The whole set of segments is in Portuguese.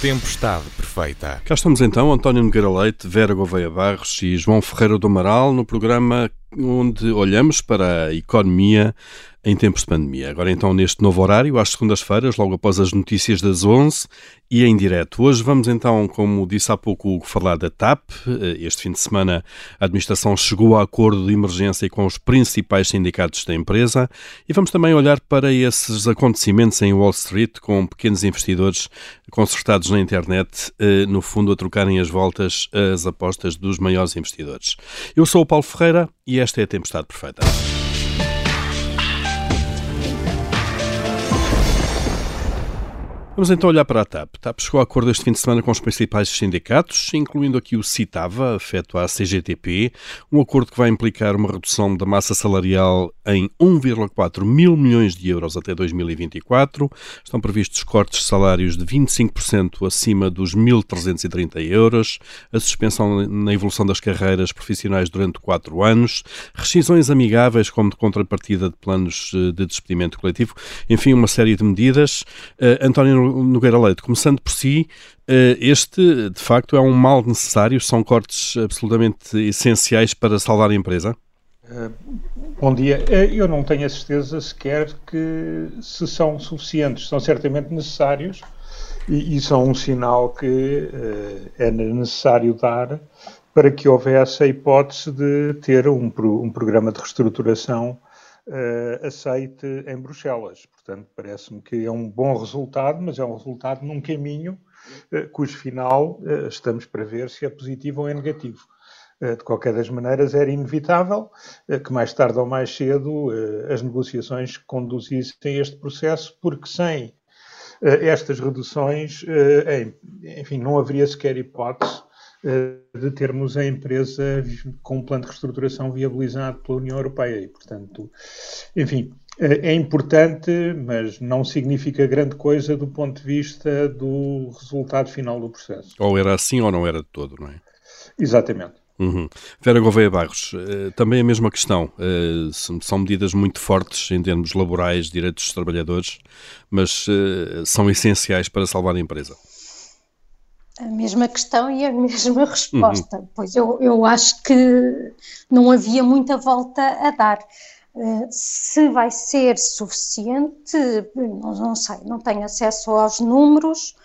Tempestade Perfeita. Cá estamos então, António Nogueira Leite, Vera Gouveia Barros e João Ferreira do Amaral, no programa onde olhamos para a economia em tempos de pandemia. Agora então neste novo horário, às segundas-feiras, logo após as notícias das 11 e em direto. Hoje vamos então, como disse há pouco, falar da TAP. Este fim de semana a administração chegou a acordo de emergência com os principais sindicatos da empresa e vamos também olhar para esses acontecimentos em Wall Street com pequenos investidores concertados na internet, eh, no fundo a trocarem as voltas as apostas dos maiores investidores. Eu sou o Paulo Ferreira e esta é a Tempestade Perfeita. Vamos então olhar para a TAP. A TAP chegou a acordo este fim de semana com os principais sindicatos, incluindo aqui o CITAVA, afeto à CGTP, um acordo que vai implicar uma redução da massa salarial em 1,4 mil milhões de euros até 2024. Estão previstos cortes de salários de 25% acima dos 1.330 euros, a suspensão na evolução das carreiras profissionais durante 4 anos, rescisões amigáveis como de contrapartida de planos eh, de despedimento coletivo, enfim, uma série de medidas. Uh, António Nogueira Leite, começando por si, eh, este de facto é um mal necessário, são cortes absolutamente essenciais para salvar a empresa? Eh, bom dia. Eh, eu não tenho a certeza sequer que se são suficientes. São certamente necessários e, e são um sinal que é necessário dar para que houvesse a hipótese de ter um, um programa de reestruturação uh, aceite em Bruxelas. Portanto, parece-me que é um bom resultado, mas é um resultado num caminho uh, cujo final uh, estamos para ver se é positivo ou é negativo. De qualquer das maneiras, era inevitável que mais tarde ou mais cedo as negociações conduzissem este processo, porque sem estas reduções, enfim, não haveria sequer hipótese de termos a empresa com um plano de reestruturação viabilizado pela União Europeia. E, portanto, enfim, é importante, mas não significa grande coisa do ponto de vista do resultado final do processo. Ou era assim ou não era de todo, não é? Exatamente. Uhum. Vera Gouveia Barros, eh, também a mesma questão. Eh, são medidas muito fortes em termos laborais, direitos dos trabalhadores, mas eh, são essenciais para salvar a empresa a mesma questão e a mesma resposta, uhum. pois eu, eu acho que não havia muita volta a dar. Uh, se vai ser suficiente, não, não, sei, não tenho acesso aos números.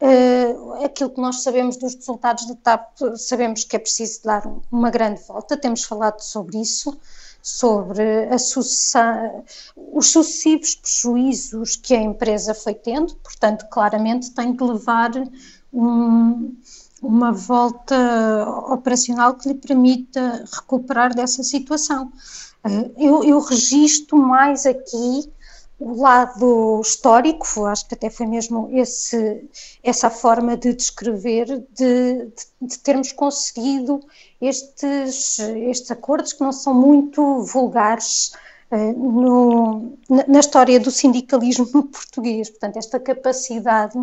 Uh, aquilo que nós sabemos dos resultados da TAP, sabemos que é preciso dar uma grande volta, temos falado sobre isso, sobre os sucessivos prejuízos que a empresa foi tendo, portanto, claramente tem que levar um, uma volta operacional que lhe permita recuperar dessa situação. Eh, eu, eu registro mais aqui o lado histórico, acho que até foi mesmo esse, essa forma de descrever, de, de, de, termos conseguido estes, estes acordos que não são muito vulgares uh, no, na, na, história do sindicalismo português. Portanto, esta capacidade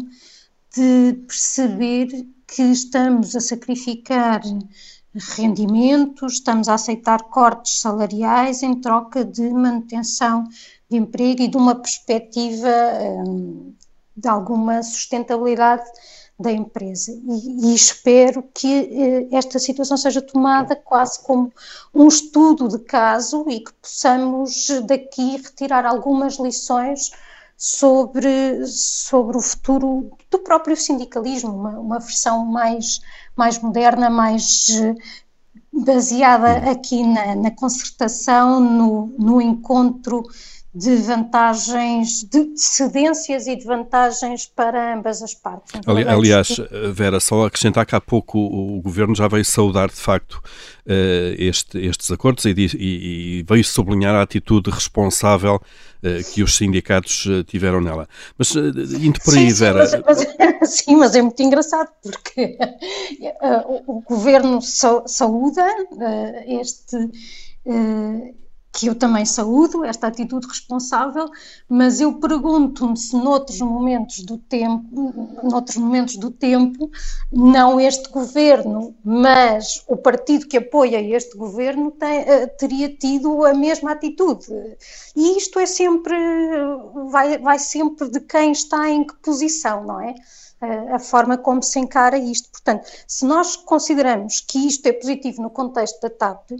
de perceber que estamos a sacrificar rendimentos, estamos a aceitar cortes salariais em troca de manutenção de emprego e de uma perspectiva hum, de alguma sustentabilidade da empresa. E, e, espero que eh, esta situação seja tomada quase como um estudo de caso e que possamos daqui retirar algumas lições sobre, sobre o futuro do próprio sindicalismo, uma, uma versão mais, mais moderna, mais eh, baseada aqui na, na concertação, no, no encontro de vantagens, de cedências e de vantagens para ambas as partes. Ali, aliás, Vera, só acrescentar que há pouco o, o Governo já veio saudar de facto uh, este, estes acordos e, e, e, veio sublinhar a atitude responsável uh, que os sindicatos uh, tiveram nela. Mas indo por aí, sim, Vera. Sim mas, mas, sim, mas é muito engraçado porque o, o, Governo saúda este que eu também saúdo, esta atitude responsável, mas eu pergunto-me se noutros momentos do tempo, noutros momentos do tempo, não este governo, mas o partido que apoia este governo tem, eh, teria tido a mesma atitude. E isto é sempre, vai, vai sempre de quem está em que posição, não é? A, a forma como se encara isto. Portanto, se nós consideramos que isto é positivo no contexto da TAP,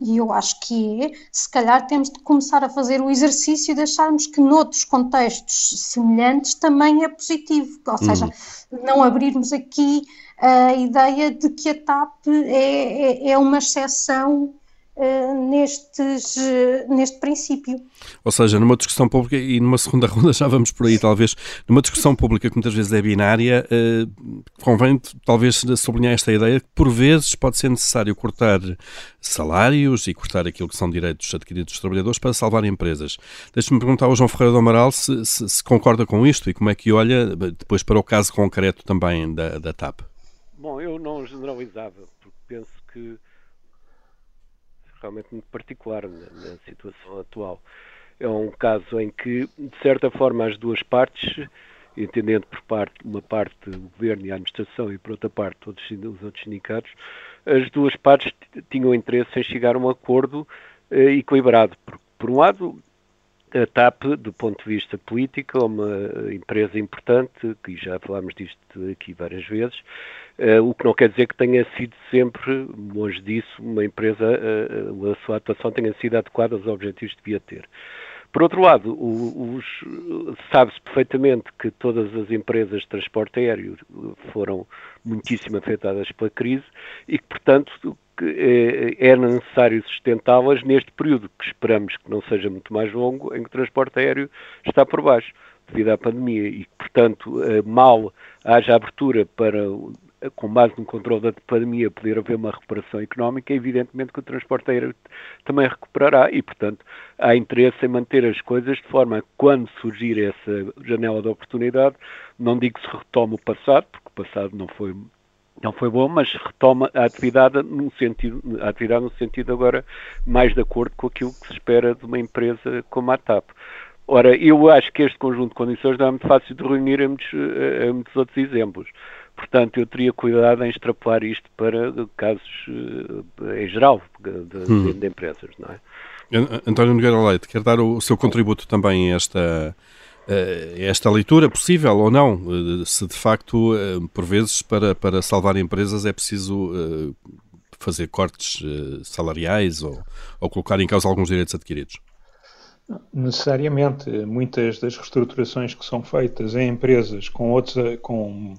e eu acho que é, se calhar temos de começar a fazer o exercício de acharmos que noutros contextos semelhantes também é positivo, ou seja, uhum. não abrirmos aqui a ideia de que a TAP é, é, é uma exceção nestes, uh, neste princípio. Ou seja, numa discussão pública, e numa segunda ronda já vamos por aí, talvez, numa discussão pública que muitas vezes é binária, uh, convém talvez sublinhar esta ideia que por vezes pode ser necessário cortar salários e cortar aquilo que são direitos adquiridos dos trabalhadores para salvar empresas. Deixe-me perguntar ao João Ferreira do Amaral se, se, se, concorda com isto e como é que olha depois para o caso concreto também da, da TAP. Bom, eu não generalizava, porque penso que realmente muito particular na, na, situação atual. É um caso em que, de certa forma, as duas partes, entendendo por parte uma parte o governo e a administração e por outra parte todos os outros sindicatos, as duas partes tinham interesse em chegar a um acordo eh, equilibrado. Por, por um lado, a TAP, do ponto de vista político, é uma empresa importante, que já falámos disto aqui várias vezes, uh, o que não quer dizer que tenha sido sempre, longe disso, uma empresa, uh, a sua atuação tenha sido adequada aos objetivos que devia ter. Por outro lado, sabe-se perfeitamente que todas as empresas de transporte aéreo foram muitíssimo afetadas pela crise e que, portanto, que é, é necessário sustentá-las neste período, que esperamos que não seja muito mais longo, em que o transporte aéreo está por baixo, devido à pandemia, e que, portanto, eh, mal haja abertura para, com base no controle da pandemia, poder haver uma recuperação económica, evidentemente que o transporte aéreo também recuperará. E, portanto, há interesse em manter as coisas de forma a quando surgir essa janela de oportunidade, não digo que se retome o passado, porque o passado não foi não foi bom, mas retoma a atividade no sentido, a atividade no sentido agora mais de acordo com aquilo que se espera de uma empresa como a TAP. Ora, eu acho que este conjunto de condições não é muito fácil de reunir em muitos, em muitos outros exemplos. Portanto, eu teria cuidado em extrapolar isto para casos eh, em geral de, hum. de empresas, não é? António Nogueira Leite, quer dar o seu contributo também a esta, eh, esta leitura possível ou não, eh, se de facto, eh, por vezes, para, para salvar empresas é preciso fazer cortes salariais ou, ou colocar em causa alguns direitos adquiridos? Necessariamente, muitas das reestruturações que são feitas em empresas com outros, com,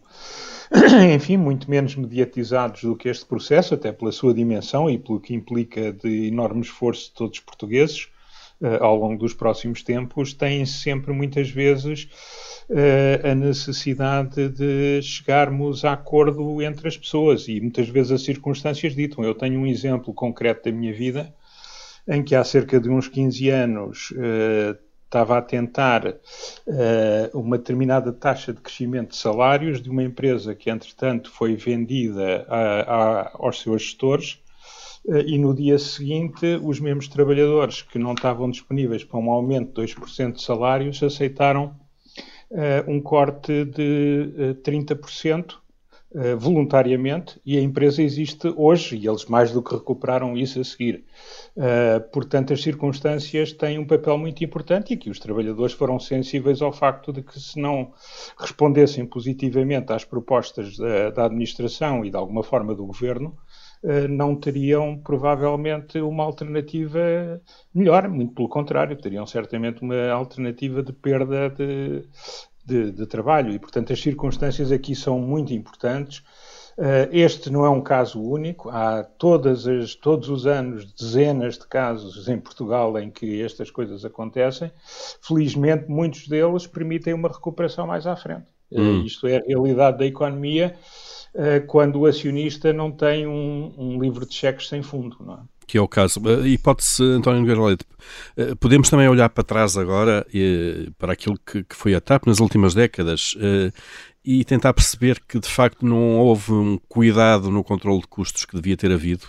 enfim, muito menos mediatizados do que este processo, até pela sua dimensão e pelo que implica de enorme esforço de todos os portugueses, uh, ao longo dos próximos tempos, têm sempre muitas vezes uh, a necessidade de chegarmos a acordo entre as pessoas e muitas vezes as circunstâncias ditam. Eu tenho um exemplo concreto da minha vida em que há cerca de uns 15 anos uh, estava a tentar uh, uma determinada taxa de crescimento de salários de uma empresa que, entretanto, foi vendida a, a, aos seus gestores eh, e no dia seguinte os mesmos trabalhadores que não estavam disponíveis para um aumento de 2% de salários aceitaram uh, um corte de uh, 30% uh, voluntariamente e a empresa existe hoje e eles mais do que recuperaram isso a seguir. Uh, portanto, as circunstâncias têm um papel muito importante e aqui os trabalhadores foram sensíveis ao facto de que se não respondessem positivamente às propostas da, da administração e de alguma forma do governo, eh, não teriam provavelmente uma alternativa melhor, muito pelo contrário, teriam certamente uma alternativa de perda de, de, de trabalho e, portanto, as circunstâncias aqui são muito importantes. Eh, este não é um caso único, há as, todos os anos dezenas de casos em Portugal em que estas coisas acontecem. Felizmente, muitos deles permitem uma recuperação mais à frente. Eh, hum. Isto é a realidade da economia eh, quando o acionista não tem um, um livro de cheques sem fundo, não é? que é o caso. Eh, hipótese, António Nogueira Leite, eh, podemos também olhar para trás agora, para aquilo que, foi a TAP nas últimas décadas e tentar perceber que de facto não houve um cuidado no controle de custos que devia ter havido,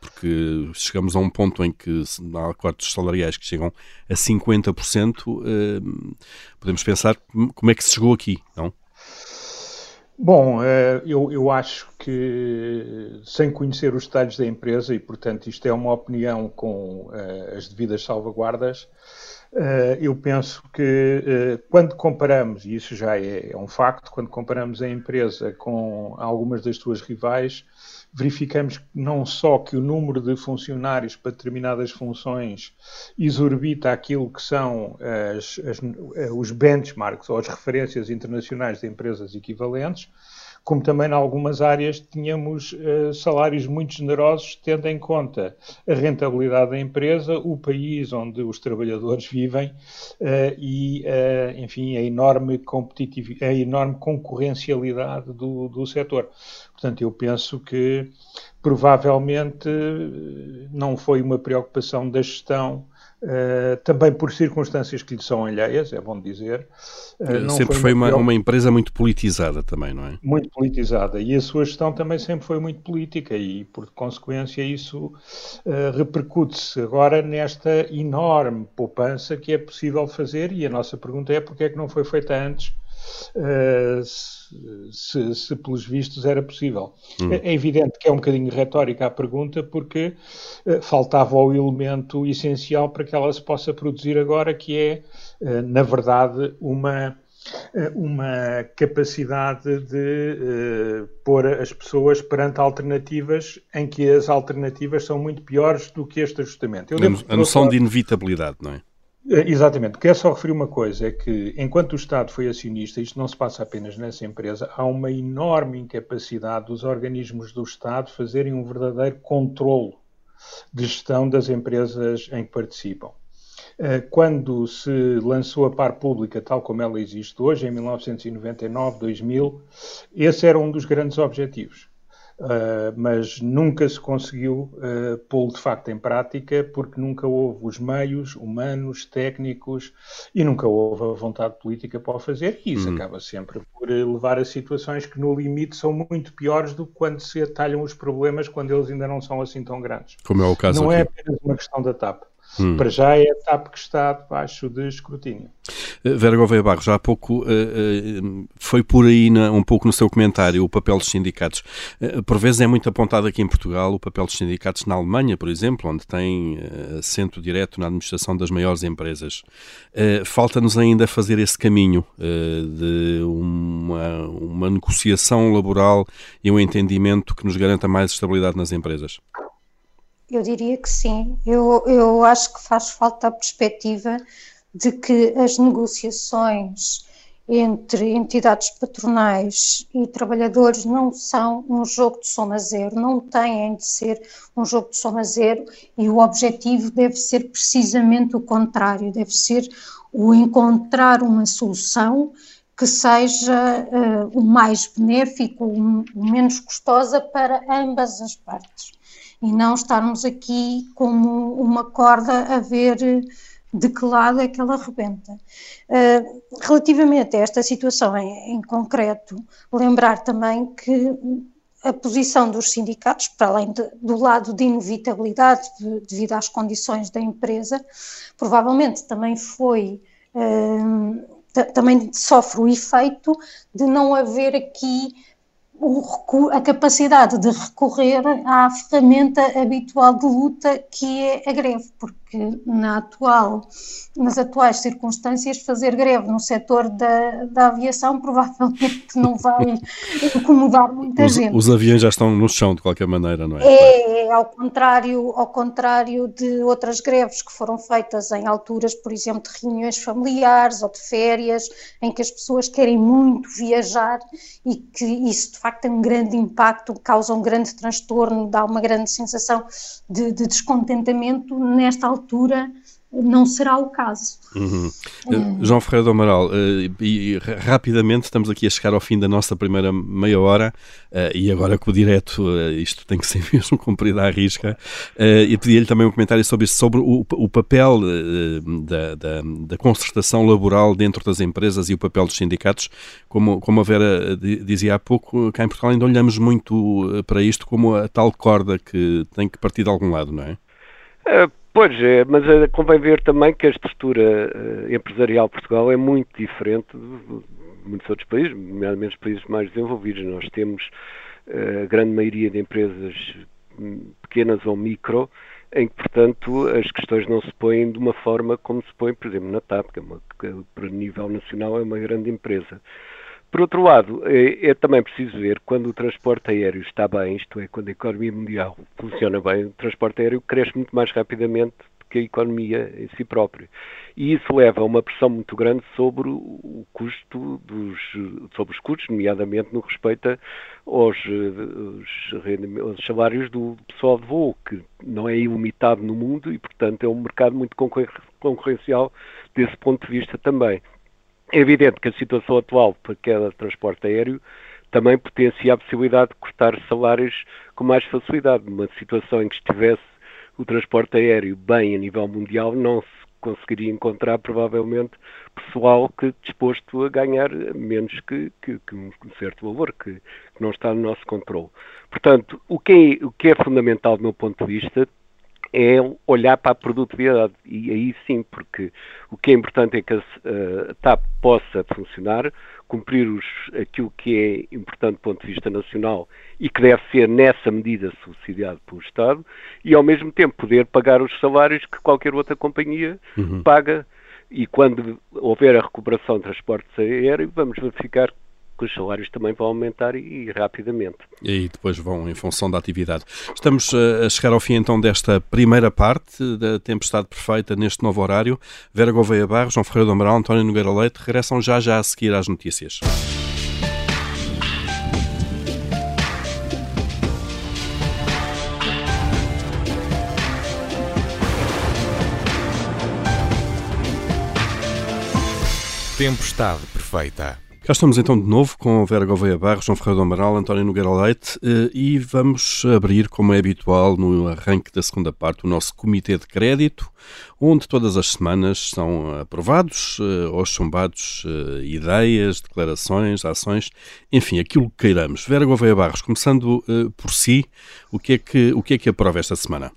porque chegamos a um ponto em que há cortes salariais que chegam a 50%, podemos pensar como é que se chegou aqui, não? Bom, eh, eu, eu acho que, sem conhecer os detalhes da empresa, e portanto isto é uma opinião com uh, as devidas salvaguardas, eu penso que quando comparamos, e isso já é, é um facto, quando comparamos a empresa com algumas das suas rivais, verificamos não só que o número de funcionários para determinadas funções exorbita aquilo que são as, as, os benchmarks ou as referências internacionais de empresas equivalentes, como também em algumas áreas tínhamos uh, salários muito generosos, tendo em conta a rentabilidade da empresa, o país onde os trabalhadores vivem uh, e, uh, enfim, a enorme, competitividade, a enorme concorrencialidade do, do setor. Portanto, eu penso que provavelmente não foi uma preocupação da gestão Uh, também por circunstâncias que lhe são alheias, é bom dizer. Uh, sempre foi uma, uma, empresa muito politizada também, não é? Muito politizada. E a sua gestão também sempre foi muito política e, por consequência, isso uh, repercute-se agora nesta enorme poupança que é possível fazer e a nossa pergunta é porque é que não foi feita antes se, se, pelos vistos era possível. Hum. É, é evidente que é um bocadinho retórica a pergunta, porque uh, faltava o elemento essencial para que ela se possa produzir agora, que é, uh, na verdade, uma uma capacidade de uh, pôr as pessoas perante alternativas em que as alternativas são muito piores do que este ajustamento. a noção de inevitabilidade, não é? É, exatamente. Quero só referir uma coisa: é que enquanto o Estado foi acionista, isto não se passa apenas nessa empresa, há uma enorme incapacidade dos organismos do Estado fazerem um verdadeiro controle de gestão das empresas em que participam. Eh, quando se lançou a par pública tal como ela existe hoje, em 1999, 2000, esse era um dos grandes objetivos. Uh, mas nunca se conseguiu uh, pô-lo de facto em prática porque nunca houve os meios humanos, técnicos e nunca houve a vontade política para o fazer e isso uhum. acaba sempre por levar a situações que no limite são muito piores do que quando se atalham os problemas quando eles ainda não são assim tão grandes. Como é o caso Não é aqui. é apenas uma questão da TAP. Hum. Para já é a TAP que está debaixo de escrutínio. Eh, Vera Gouveia Barros, já há pouco uh, uh, foi por aí um pouco no seu comentário o papel dos sindicatos. Por vezes é muito apontado aqui em Portugal o papel dos sindicatos na Alemanha, por exemplo, onde tem assento direto na administração das maiores empresas. Falta-nos ainda fazer esse caminho de uma, uma negociação laboral e um entendimento que nos garanta mais estabilidade nas empresas. Eu diria que sim. Eu, eu acho que faz falta a perspectiva de que as negociações entre entidades patronais e trabalhadores não são um jogo de soma zero, não têm de ser um jogo de soma zero e o objetivo deve ser precisamente o contrário, deve ser o encontrar uma solução que seja uh, o mais benéfico, o, o menos custosa para ambas as partes e não estarmos aqui como uma corda a ver de que lado é que ela rebenta. Uh, relativamente a esta situação em, em, concreto, lembrar também que a posição dos sindicatos, para além de, do lado de inevitabilidade de, devido às condições da empresa, provavelmente também foi. Uh, também sofre o efeito de não haver aqui o, a capacidade de recorrer à ferramenta habitual de luta que é a greve, porque na atual, nas atuais circunstâncias fazer greve no setor da, da aviação provavelmente não vai incomodar muita os, gente. Os aviões já estão no chão de qualquer maneira, não é? É, é ao contrário, ao contrário de outras greves que foram feitas em alturas, por exemplo, de reuniões familiares ou de férias, em que as pessoas querem muito viajar e que isso de facto facto tem um grande impacto, causa um grande transtorno, dá uma grande sensação de, de descontentamento, nesta altura não será o caso. Uhum. Uh, João Ferreira do Amaral, uh, e, e, rapidamente estamos aqui a chegar ao fim da nossa primeira meia hora uh, e agora com o direto isto tem que ser mesmo cumprido à risca e pedi-lhe também um comentário sobre isso, sobre o, o papel da, da, da, concertação laboral dentro das empresas e o papel dos sindicatos, como, como a Vera dizia há pouco, cá em Portugal ainda olhamos muito para isto como a tal corda que tem que partir de algum lado, não é? Pois é, mas eh, convém ver também que a estrutura uh, empresarial de Portugal é muito diferente de, muitos outros países, nomeadamente os países mais desenvolvidos. Nós temos a grande maioria de empresas hum, pequenas ou micro, em que, portanto, as questões não se põem de uma forma como se põe, por exemplo, na TAP, que, é uma, que para nível nacional é uma grande empresa. Por outro lado, é, é, também preciso ver quando o transporte aéreo está bem, isto é, quando a economia mundial funciona bem, o transporte aéreo cresce muito mais rapidamente que a economia em si própria. E isso leva a uma pressão muito grande sobre o custo dos, sobre os custos, nomeadamente no respeito aos, aos salários do pessoal de voo, que não é ilimitado no mundo e, portanto, é um mercado muito concorrencial desse ponto de vista também. É evidente que a situação atual para cada transporte aéreo também potencia a possibilidade de cortar salários com mais facilidade. Numa situação em que estivesse o transporte aéreo bem a nível mundial, não se conseguiria encontrar provavelmente pessoal que disposto a ganhar menos que, que, que um certo valor, que, que, não está no nosso controle. Portanto, o que, é, o que é fundamental do meu ponto de vista é olhar para a produtividade. E aí sim, porque o que é importante é que a, TAP possa funcionar, cumprir os, aquilo que é importante do ponto de vista nacional e que deve ser, nessa medida, subsidiado pelo Estado, e ao mesmo tempo poder pagar os salários que qualquer outra companhia uhum. paga. E quando houver a recuperação de transportes aéreos, vamos verificar que os salários também vão aumentar e, e, rapidamente. E aí depois vão em função da atividade. Estamos uh, a chegar ao fim então desta primeira parte da Tempestade Perfeita neste novo horário. Vera Gouveia Barros, João Ferreira do Amaral, António Nogueira Leite regressam já já a seguir às notícias. Tempestade Perfeita. Cá estamos então de novo com Vera Gouveia Barros, João Ferreira do Amaral, António Nogueira Leite eh, e vamos abrir, como é habitual no arranque da segunda parte, o nosso Comitê de Crédito, onde todas as semanas são aprovados eh, ou chumbados eh, ideias, declarações, ações, enfim, aquilo que queiramos. Vera Gouveia Barros, começando por si, o que é que, o que, é que aprova esta semana?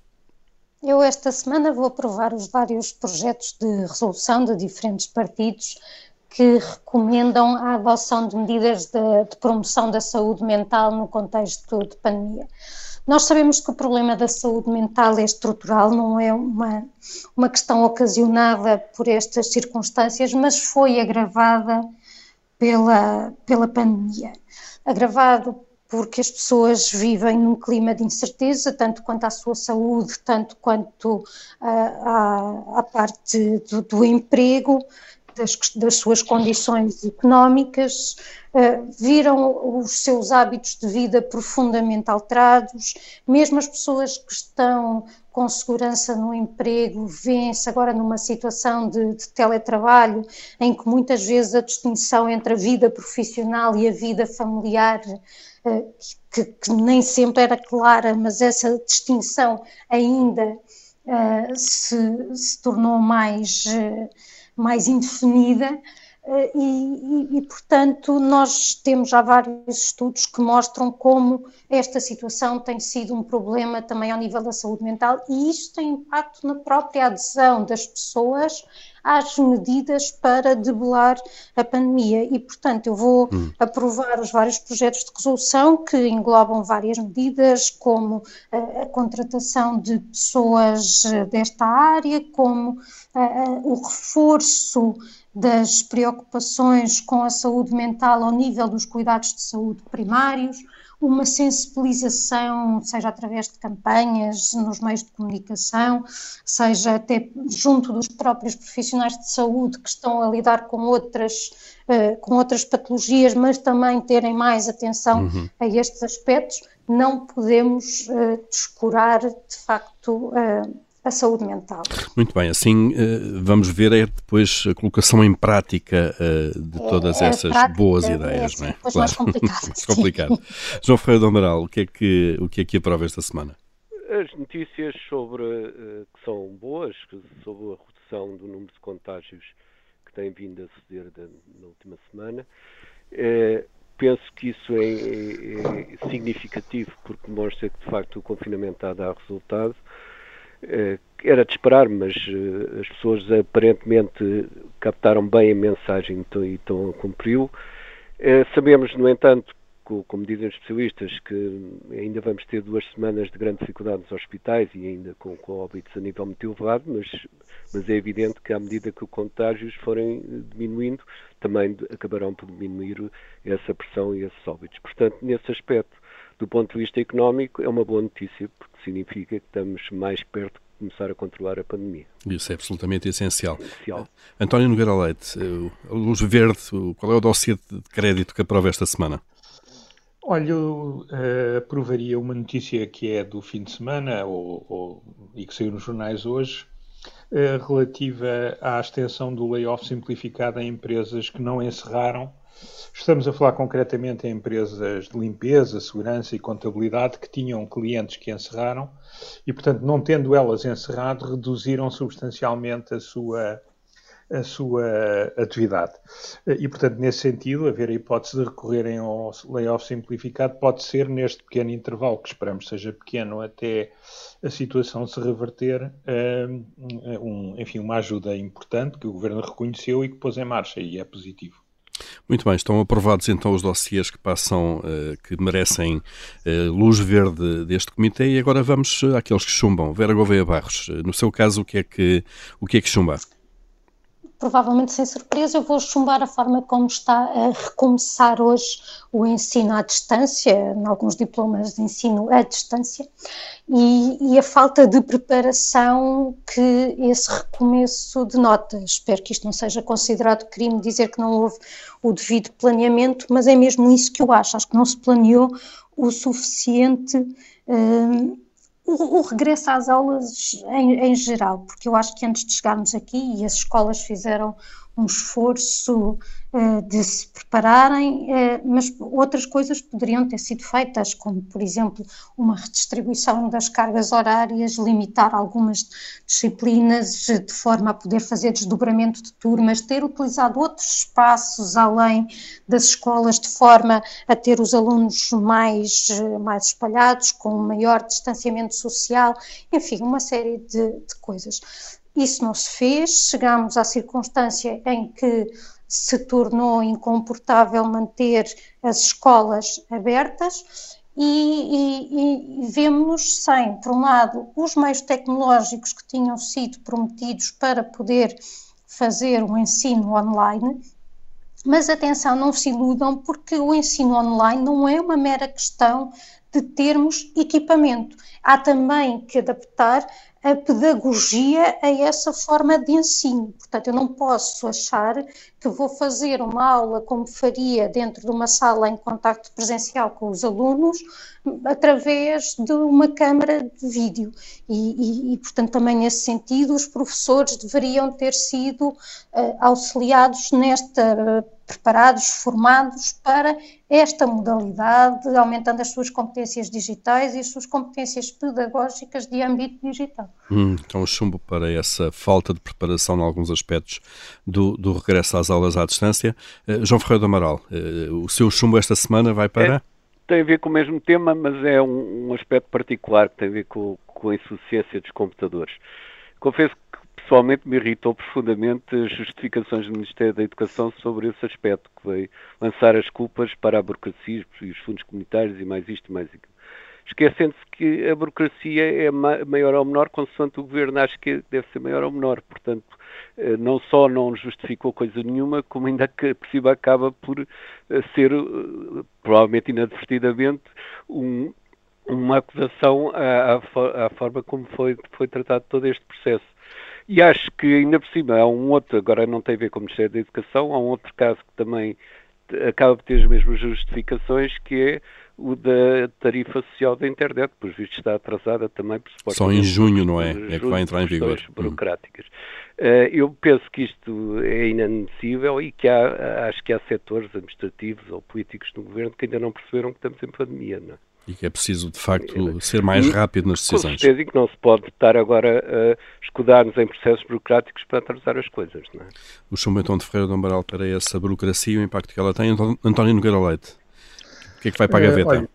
Eu esta semana vou aprovar os vários projetos de resolução de diferentes partidos que recomendam a adoção de medidas de, de, promoção da saúde mental no contexto de pandemia. Nós sabemos que o problema da saúde mental é estrutural, não é uma, uma questão ocasionada por estas circunstâncias, mas foi agravada pela, pela pandemia. Agravado porque as pessoas vivem num clima de incerteza, tanto quanto à sua saúde, tanto quanto à, à, à parte do, do emprego, das, das suas condições económicas, uh, viram os seus hábitos de vida profundamente alterados, mesmo as pessoas que estão com segurança no emprego veem-se agora numa situação de, de, teletrabalho em que muitas vezes a distinção entre a vida profissional e a vida familiar uh, que, que, nem sempre era clara, mas essa distinção ainda uh, se, se, tornou mais mais indefinida. Eh, e, e, e, portanto, nós temos já vários estudos que mostram como esta situação tem sido um problema também ao nível da saúde mental e isto tem impacto na própria adesão das pessoas às medidas para debelar a pandemia. E, portanto, eu vou hum. aprovar os vários projetos de resolução que englobam várias medidas, como a, a contratação de pessoas eh, desta área, como a, a, o reforço das preocupações com a saúde mental ao nível dos cuidados de saúde primários, uma sensibilização, seja através de campanhas nos meios de comunicação, seja até junto dos próprios profissionais de saúde que estão a lidar com outras, uh, com outras patologias, mas também terem mais atenção uhum. a estes aspectos, não podemos uh, descurar de facto uh, a saúde mental. Muito bem, assim eh, vamos ver é depois a colocação em prática eh, de é, todas é, essas prática, boas é, ideias, é, não é? Claro. mais complicado. complicado. João Ferreira do Amaral, o que é que o que é que aprova esta semana? As notícias sobre uh, que são boas, sobre a redução do número de contágios que tem vindo a suceder de, na última semana. Penso que isso é, é, é, significativo porque mostra que de facto o confinamento está a dar resultado. Eh, era de esperar, mas eh, as pessoas aparentemente captaram bem a mensagem e estão a cumpri-lo. Eh, sabemos, no entanto, como dizem os especialistas, que ainda vamos ter duas semanas de grande dificuldade nos hospitais e ainda com, com óbitos a nível muito elevado, mas, mas é evidente que à medida que os contágios forem diminuindo, também acabarão por diminuir essa pressão e esses óbitos. Portanto, nesse aspecto, do ponto de vista económico, é uma boa notícia, porque significa que estamos mais perto de começar a controlar a pandemia. Isso é absolutamente essencial. essencial. António Nogueira Leite, a luz verde, qual é o dossiê de crédito que aprova esta semana? Olha, eu uh, aprovaria uma notícia que é do fim de semana ou, ou, e que saiu nos jornais hoje, relativa à extensão do layoff simplificado em empresas que não encerraram. Estamos a falar concretamente em empresas de limpeza, segurança e contabilidade que tinham clientes que encerraram e, portanto, não tendo elas encerrado, reduziram substancialmente a sua a sua atividade. E, portanto, nesse sentido, haver a hipótese de recorrerem ao layoff simplificado pode ser neste pequeno intervalo, que esperamos seja pequeno até a situação se reverter, um, enfim, uma ajuda importante que o Governo reconheceu e que pôs em marcha, e é positivo. Muito bem, estão aprovados então os dossiês que passam, uh, que merecem luz verde deste comitê e agora vamos àqueles que chumbam. Vera Gouveia Barros, no seu caso, o que é que, o que, é que chumba? Provavelmente sem surpresa, eu vou chumbar a forma como está a recomeçar hoje o ensino à distância, em alguns diplomas de ensino à distância, e, e, a falta de preparação que esse recomeço denota. Espero que isto não seja considerado crime dizer que não houve o devido planeamento, mas é mesmo isso que eu acho. Acho que não se planeou o suficiente. Hum, o, o, regresso às aulas em, em, geral, porque eu acho que antes de chegarmos aqui, e as escolas fizeram um esforço uh, de se prepararem, uh, mas outras coisas poderiam ter sido feitas, como, por exemplo, uma redistribuição das cargas horárias, limitar algumas disciplinas de forma a poder fazer desdobramento de turmas, ter utilizado outros espaços além das escolas de forma a ter os alunos mais, mais espalhados, com maior distanciamento social, enfim, uma série de, de coisas. Isso não se fez, chegamos à circunstância em que se tornou incomportável manter as escolas abertas e, e, e vemos-nos sem, por um lado, os meios tecnológicos que tinham sido prometidos para poder fazer o ensino online, mas atenção, não se iludam, porque o ensino online não é uma mera questão de termos equipamento. Há também que adaptar a pedagogia a essa forma de ensino. Portanto, eu não posso achar que vou fazer uma aula como faria dentro de uma sala em contacto presencial com os alunos através de uma câmara de vídeo. E, e, e portanto, também nesse sentido, os professores deveriam ter sido uh, auxiliados nesta preparados, formados para esta modalidade, aumentando as suas competências digitais e as suas competências pedagógicas de âmbito digital. Hum, então, chumbo para essa falta de preparação em alguns aspectos do, do regresso às aulas à distância. Uh, João Ferreira do Amaral, uh, o seu chumbo esta semana vai para... É, tem a ver com o mesmo tema, mas é um, um aspecto particular que tem a ver com, com a insuficiência dos computadores. Confesso que pessoalmente me irritou profundamente as justificações do Ministério da Educação sobre esse aspecto, que veio lançar as culpas para a burocracia e os fundos comunitários e mais isto e mais aquilo. Esquecendo-se que a burocracia é maior ou menor, consoante o governo acha que deve ser maior ou menor. Portanto, eh, não só não justificou coisa nenhuma, como ainda por cima acaba por eh, ser, eh, provavelmente inadvertidamente, um, uma acusação à, à, à, forma como foi, foi tratado todo este processo. E acho que ainda por cima há um outro, agora não tem a ver com o Ministério da Educação, há um outro caso que também acaba por ter as mesmas justificações, que é o da tarifa social da internet, pois visto está atrasada também por Só em junho, não é? É que vai entrar em vigor. Hum. burocráticas. Uh, eu penso que isto é inadmissível e que há, acho que há setores administrativos ou políticos no governo que ainda não perceberam que estamos em pandemia, não é? E que é preciso, de facto, ser mais rápido nas decisões. Com certeza, e que não se pode estar agora a escudar-nos em processos burocráticos para atrasar as coisas. Não é? O Bentão de Ferreira de Amaral para essa burocracia e o impacto que ela tem. António Nogueira Leite, que é que vai para a gaveta? Olha,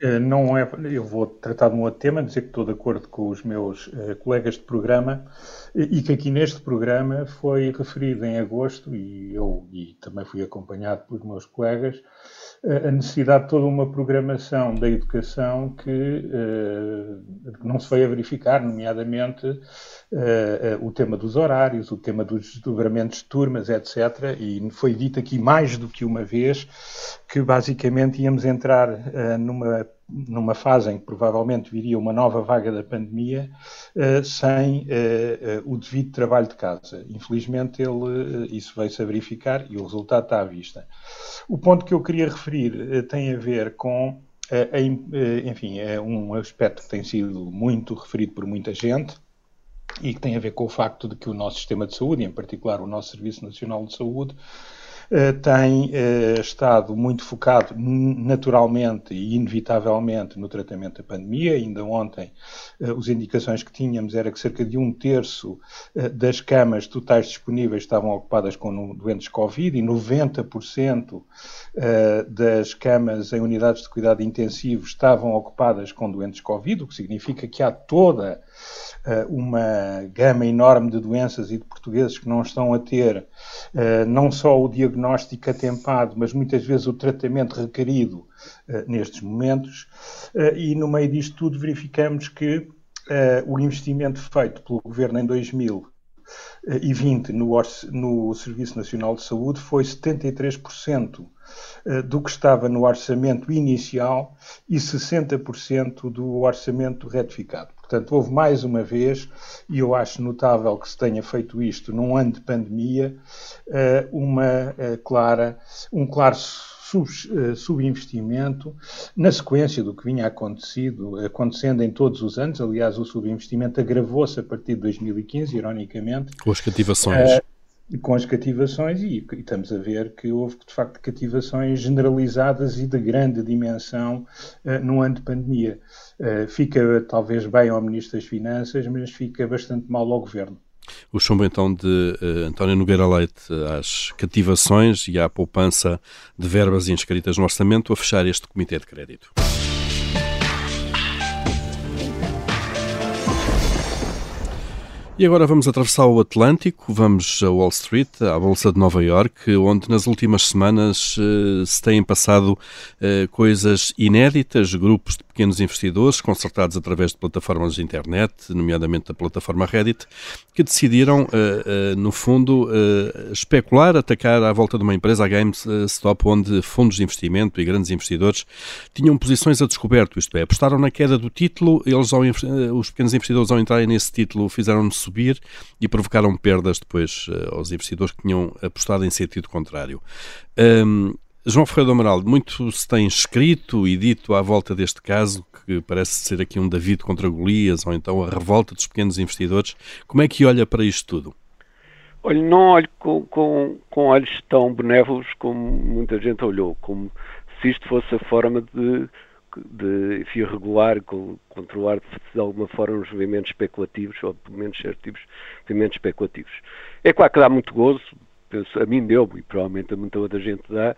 eh, não é, eu vou tratar de um outro tema, dizer que estou de acordo com os meus uh, colegas de programa e que aqui neste programa foi referido em agosto, e eu e também fui acompanhado pelos meus colegas, a necessidade de toda uma programação da educação que não se veio a verificar, nomeadamente o tema dos horários, o tema dos desdobramentos de turmas, etc. E foi dito aqui mais do que uma vez que basicamente íamos entrar numa numa fase em que provavelmente viria uma nova vaga da pandemia, uh, sem uh, uh, o devido trabalho de casa. Infelizmente, ele, isso veio-se a verificar e o resultado está à vista. O ponto que eu queria referir tem a ver com, enfim, é um aspecto que tem sido muito referido por muita gente, e que tem a ver com o facto de que o nosso sistema de saúde, em particular o nosso Serviço Nacional de Saúde, eh, tem eh, estado muito focado naturalmente e inevitavelmente no tratamento da pandemia. Ainda ontem, eh, as indicações que tínhamos era que cerca de um terço das camas totais disponíveis estavam ocupadas com doentes Covid e 90% das camas em unidades de cuidado intensivo estavam ocupadas com doentes Covid, o que significa que há toda uma gama enorme de doenças e de portugueses que não estão a ter uh, não só o diagnóstico atempado, mas muitas vezes o tratamento requerido uh, nestes momentos. e no meio disto tudo verificamos que o investimento feito pelo governo em 2020 no, no Serviço Nacional de Saúde foi 73% do que estava no orçamento inicial e 60% do orçamento retificado. Portanto, houve mais uma vez, e eu acho notável que se tenha feito isto num ano de pandemia, eh, uma eh, clara, um claro sub, eh, subinvestimento na sequência do que vinha acontecido, acontecendo em todos os anos. Aliás, o subinvestimento agravou-se a partir de 2015, ironicamente. Com as cativações. Uh, com as cativações e, e, estamos a ver que houve de facto cativações generalizadas e de grande dimensão uh, no ano de pandemia. Uh, fica talvez bem ao Ministro das Finanças, mas fica bastante mal ao Governo. O chumbo então de uh, António Nogueira Leite às cativações e à poupança de verbas inscritas no orçamento a fechar este Comitê de Crédito. E agora vamos atravessar o Atlântico, vamos a Wall Street, à Bolsa de Nova York, onde nas últimas semanas uh, se têm passado uh, coisas inéditas, grupos de pequenos investidores, concertados através de plataformas de internet, nomeadamente a plataforma Reddit, que decidiram, uh, no fundo, especular, atacar à volta de uma empresa, a GameStop, onde fundos de investimento e grandes investidores tinham posições a descoberto, isto é, apostaram na queda do título, eles, ao, os pequenos investidores, ao entrarem nesse título, fizeram-se subir e provocaram perdas depois uh, aos investidores que tinham apostado em sentido contrário. Um, João Ferreira do Amaral, muito se tem escrito e dito à volta deste caso, que parece ser aqui um David contra Golias, ou então a revolta dos pequenos investidores. Como é que olha para isto tudo? Olha, não olho com, com, com olhos tão benévolos como muita gente olhou, como se isto fosse a forma de de enfim, regular, controlar de alguma forma os movimentos especulativos, ou pelo menos certos tipos de movimentos especulativos. É claro que dá muito gozo, penso, a mim deu e provavelmente a muita outra gente dá,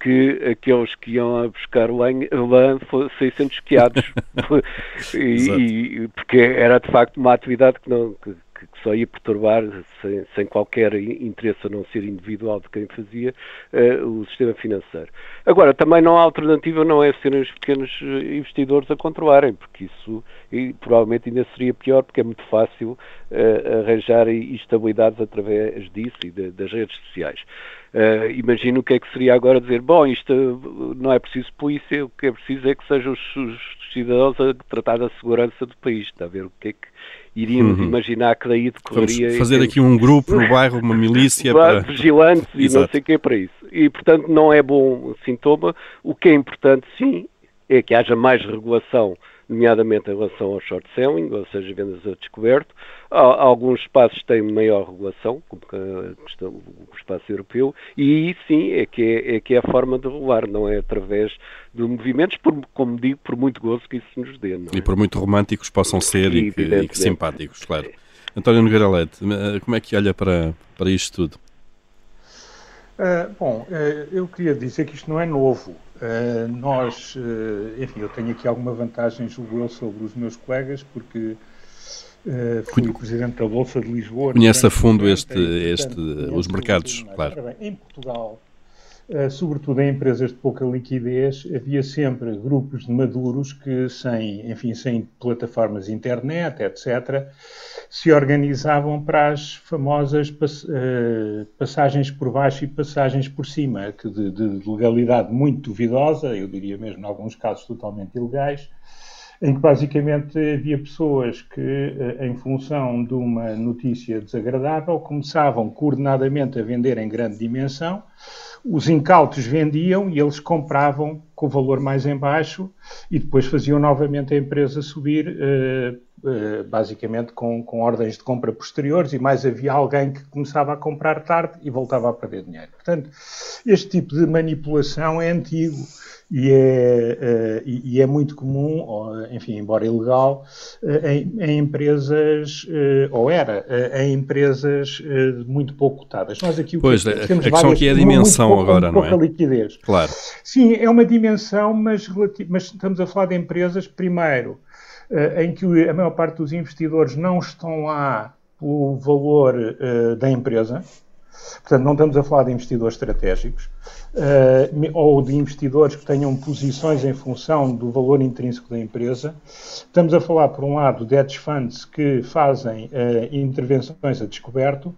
que aqueles que iam a buscar lã, lã fossem sendo esquiados, e, e, porque era de facto uma atividade que, não, que, que só ia perturbar, sem, sem, qualquer interesse a não ser individual de quem fazia, uh, o sistema financeiro. Agora, também não há alternativa, não é serem os pequenos eh, investidores a controlarem, porque isso e, provavelmente ainda seria pior, porque é muito fácil uh, arranjar instabilidades através disso e de, das redes sociais. Uh, imagino o que é que seria agora dizer, bom, isto não é preciso polícia, o que é preciso é que sejam os, os cidadãos a tratar da segurança do país, está a ver o que é que iríamos uhum. imaginar que daí decorreria... Vamos fazer aqui um grupo no bairro, uma milícia para... Vigilantes e não sei o que é para isso. E, portanto, não é bom sintoma. O que é importante, sim, é que haja mais regulação nomeadamente em relação ao short selling, ou seja, vendas a descoberto. Alguns espaços têm maior regulação, como o espaço europeu, e aí sim é que é, é, que é a forma de regular, não é através de movimentos, por, como digo, por muito gozo que isso nos dê. É? E por muito românticos possam ser e, que, e que simpáticos, claro. António Nogueira Leite, eh, como é que olha para, para isto tudo? Uh, bom, uh, eu queria dizer que isto não é novo. Uh, nós, enfim, eu tenho aqui alguma vantagem, julgo eu, sobre os meus colegas, porque fui presidente da Bolsa de Lisboa. Conhece a fundo este, este, os mercados, claro. Bem, em Portugal, sobretudo em empresas de pouca liquidez, havia sempre grupos de maduros que, sem, enfim, sem plataformas internet, etc., se organizavam para as famosas uh, passagens por baixo e passagens por cima, que de, de legalidade muito duvidosa, eu diria mesmo, em alguns casos totalmente ilegais, em que basicamente havia pessoas que, eh, em função de uma notícia desagradável, começavam coordenadamente a vender em grande dimensão, os incautos vendiam e eles compravam com o valor mais em baixo e depois faziam novamente a empresa subir, eh, basicamente com, com ordens de compra posteriores e mais havia alguém que começava a comprar tarde e voltava a perder dinheiro. Portanto, este tipo de manipulação é antigo e é, uh, e, é muito comum, enfim, embora ilegal, uh, em, em, empresas, ou era, em empresas muito pouco cotadas. Nós aqui pois, que, a, temos a questão aqui é a dimensão pouco, agora, não é? liquidez. Claro. Sim, é uma dimensão, mas, mas estamos a falar de empresas, primeiro, em que a maior parte dos investidores não estão lá pelo valor da empresa, Portanto, não estamos a falar de investidores estratégicos uh, ou de investidores que tenham posições em função do valor intrínseco da empresa. Estamos a falar, por um lado, de hedge funds que fazem uh, intervenções a descoberto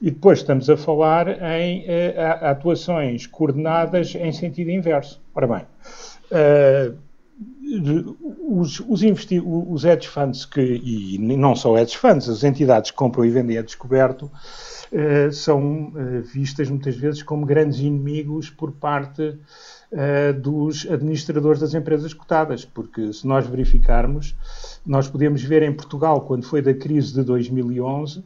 e depois estamos a falar em uh, atuações coordenadas em sentido inverso. Ora bem, os, os, os hedge funds que, e não só hedge funds, as entidades que compram e vendem a descoberto, uh, são uh, vistas muitas vezes como grandes inimigos por parte uh, dos administradores das empresas cotadas, porque se nós verificarmos, nós podemos ver em Portugal, quando foi da crise de 2011,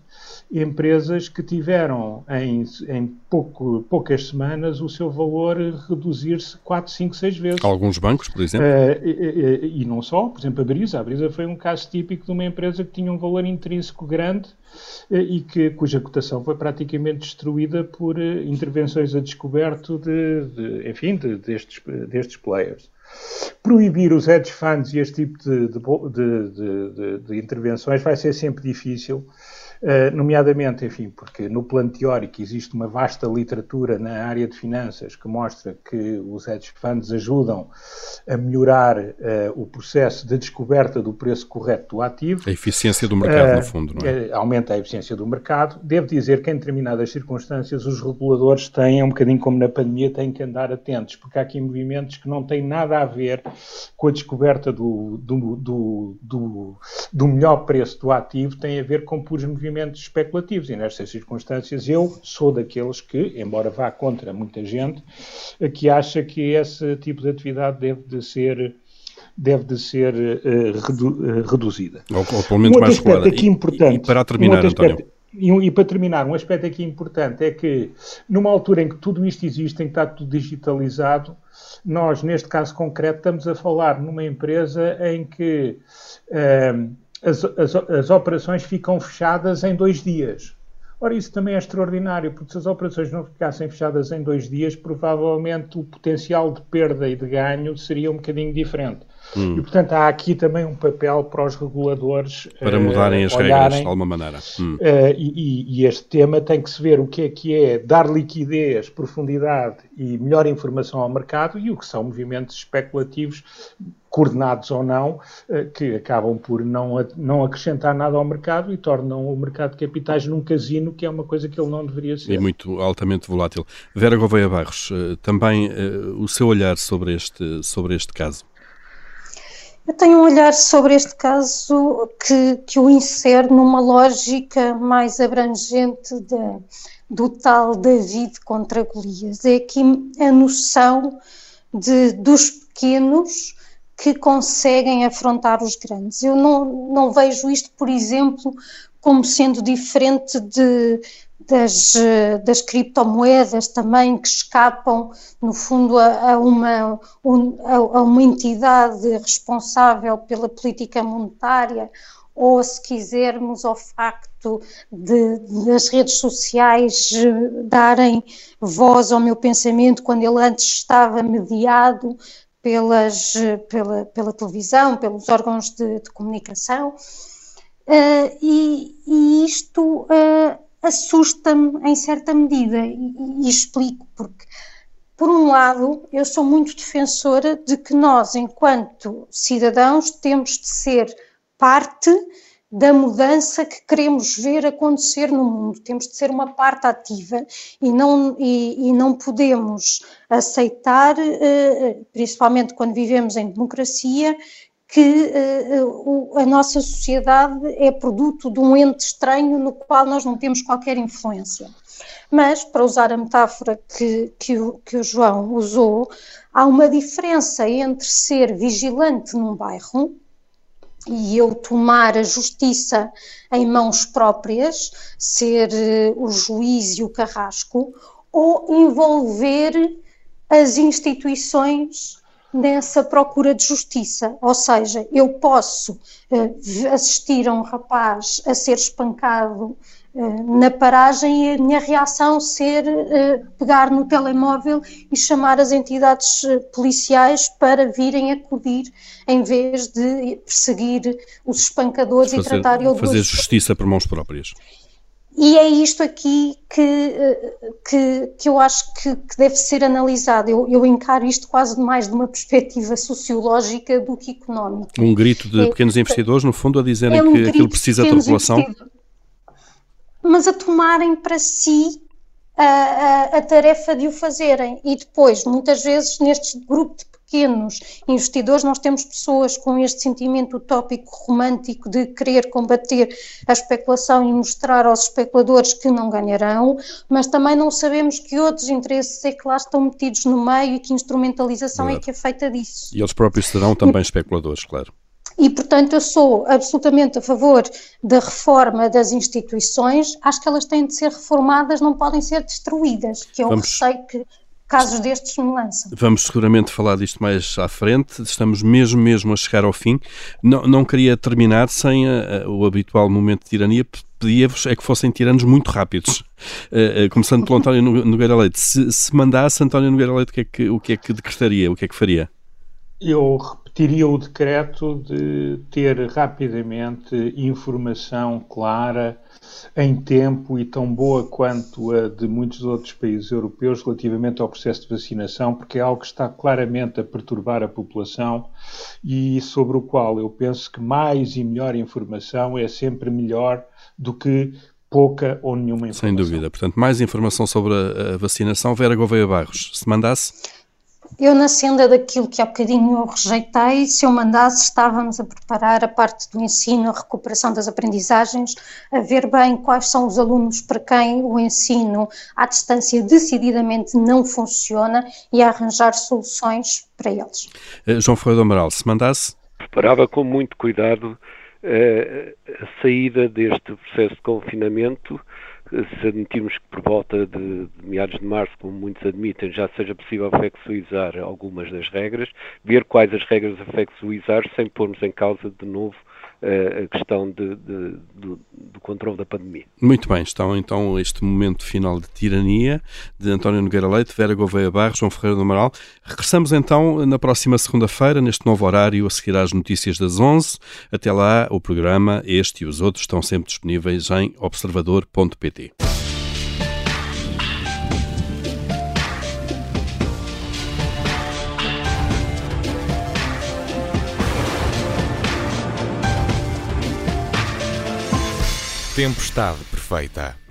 empresas que tiveram em, em pouco, poucas semanas o seu valor reduzir-se 4, 5, 6 vezes. Alguns bancos, por exemplo? Uh, e, e, e, não só, por exemplo, a Brisa. A Brisa foi um caso típico de uma empresa que tinha um valor intrínseco grande e que, cuja cotação foi praticamente destruída por uh, intervenções a descoberto de, de enfim, de, destes, destes players. Proibir os hedge funds e este tipo de, de intervenções vai ser sempre difícil. Eh, nomeadamente, enfim, porque no plano teórico existe uma vasta literatura na área de finanças que mostra que os hedge funds ajudam a melhorar uh, o processo de descoberta do preço correto do ativo. A eficiência do mercado, uh, no fundo, não é? Aumenta a eficiência do mercado. Devo dizer que em determinadas circunstâncias os reguladores têm, um bocadinho como na pandemia, têm que andar atentos, porque há aqui movimentos que não têm nada a ver com a descoberta do, do, do, do, do melhor preço do ativo, têm a ver com puros movimentos movimentos especulativos e nestas circunstâncias eu sou daqueles que, embora vá contra muita gente, que acha que esse tipo de atividade deve de ser deve de ser uh, redu uh, reduzida. Ou, ou pelo menos um mais. Aqui importante, e, e, para terminar, um António. E, e, para terminar, um aspecto aqui importante é que, numa altura em que tudo isto existe, em que está tudo digitalizado, nós, neste caso concreto, estamos a falar numa empresa em que as, as, as operações ficam fechadas em dois dias. Ora, isso também é extraordinário, porque se as operações não ficassem fechadas em dois dias, provavelmente o potencial de perda e de ganho seria um bocadinho diferente. Hum. E, portanto, há aqui também um papel para os reguladores para mudarem uh, as olharem, regras de alguma maneira. Hum. Uh, e, e, este tema tem que se ver o que é que é dar liquidez, profundidade e melhor informação ao mercado e o que são movimentos especulativos coordenados ou não, uh, que acabam por não, não acrescentar nada ao mercado e tornam o mercado de capitais num casino, que é uma coisa que ele não deveria ser. E muito altamente volátil. Vera Gouveia Barros, também o seu olhar sobre este, sobre este caso. Eu tenho um olhar sobre este caso que, que o insere numa lógica mais abrangente de, do tal David contra Golias. É aqui a noção de, dos pequenos que conseguem afrontar os grandes. Eu não, não vejo isto, por exemplo, como sendo diferente de, das, das criptomoedas também que escapam, no fundo, a, a uma, a, uma entidade responsável pela política monetária ou, se quisermos, ao facto de, das redes sociais darem voz ao meu pensamento quando ele antes estava mediado pelas, pela, pela televisão, pelos órgãos de, de comunicação. Uh, e, e, isto uh, assusta-me em certa medida e, e, explico porque Por um lado, eu sou muito defensora de que nós, enquanto cidadãos, temos de ser parte da mudança que queremos ver acontecer no mundo. Temos de ser uma parte ativa e não, e, e não podemos aceitar, eh, principalmente quando vivemos em democracia, que uh, a nossa sociedade é produto de um ente estranho no qual nós não temos qualquer influência. Mas, para usar a metáfora que, que, o, que o João usou, há uma diferença entre ser vigilante num bairro e eu tomar a justiça em mãos próprias, ser uh, o juiz e o carrasco, ou envolver as instituições nessa procura de justiça. Ou seja, eu posso uh, assistir a um rapaz a ser espancado uh, na paragem e a minha reação ser uh, pegar no telemóvel e chamar as entidades policiais para virem acudir em vez de perseguir os espancadores fazer, e tratar eu Fazer justiça por mãos próprias. E é isto aqui que, eh, que, que eu acho que, que deve ser analisado. Eu, eu, encaro isto quase mais de uma perspectiva sociológica do que económica. Um grito de é, pequenos investidores, no fundo, a dizerem é um que aquilo precisa de regulação. Mas a tomarem para si a, a, a, tarefa de o fazerem. E depois, muitas vezes, neste grupo de pequenos investidores, nós temos pessoas com este sentimento utópico romântico de querer combater a especulação e mostrar aos especuladores que não ganharão, mas também não sabemos que outros interesses é que lá estão metidos no meio e que instrumentalização claro. é que é feita disso. E eles próprios serão também especuladores, claro. E, portanto, eu sou absolutamente a favor da reforma das instituições. Acho que elas têm de ser reformadas, não podem ser destruídas, que é o Vamos... receio que casos destes me lançam. Vamos seguramente falar disto mais à frente, estamos mesmo, mesmo a chegar ao fim. Não, não queria terminar sem uh, o habitual momento de tirania, pedia-vos é que fossem tiranos muito rápidos. Uh, uh, começando pelo António Nogueira Leite. Se, se mandasse António Nogueira Leite, o que, é que, o que é que decretaria? O que é que faria? Eu repetiria o decreto de ter rapidamente informação clara em tempo e tão boa quanto a de muitos outros países europeus relativamente ao processo de vacinação, porque é algo que está claramente a perturbar a população e sobre o qual eu penso que mais e melhor informação é sempre melhor do que pouca ou nenhuma informação. Sem dúvida. Portanto, mais informação sobre a vacinação. Vera Gouveia Barros, se mandasse? Eu, na senda daquilo que há bocadinho eu rejeitei, se eu mandasse, estávamos a preparar a parte do ensino, a recuperação das aprendizagens, a ver bem quais são os alunos para quem o ensino à distância decididamente não funciona e a arranjar soluções para eles. Uh, João Ferreira do Amaral, se mandasse? Preparava com muito cuidado uh, a saída deste processo de confinamento se admitirmos que por volta de, de, meados de março, como muitos admitem, já seja possível afexuizar algumas das regras, ver quais as regras afexuizar sem pormos em causa de novo a questão de, de, do, do controle da pandemia. Muito bem, estão então este momento final de tirania de António Nogueira Leite, Vera Gouveia Barros, João Ferreira do Amaral. Regressamos então na próxima segunda-feira, neste novo horário, a seguir às notícias das 11. Até lá, o programa, este e os outros, estão sempre disponíveis em observador.pt. Tempestade perfeita.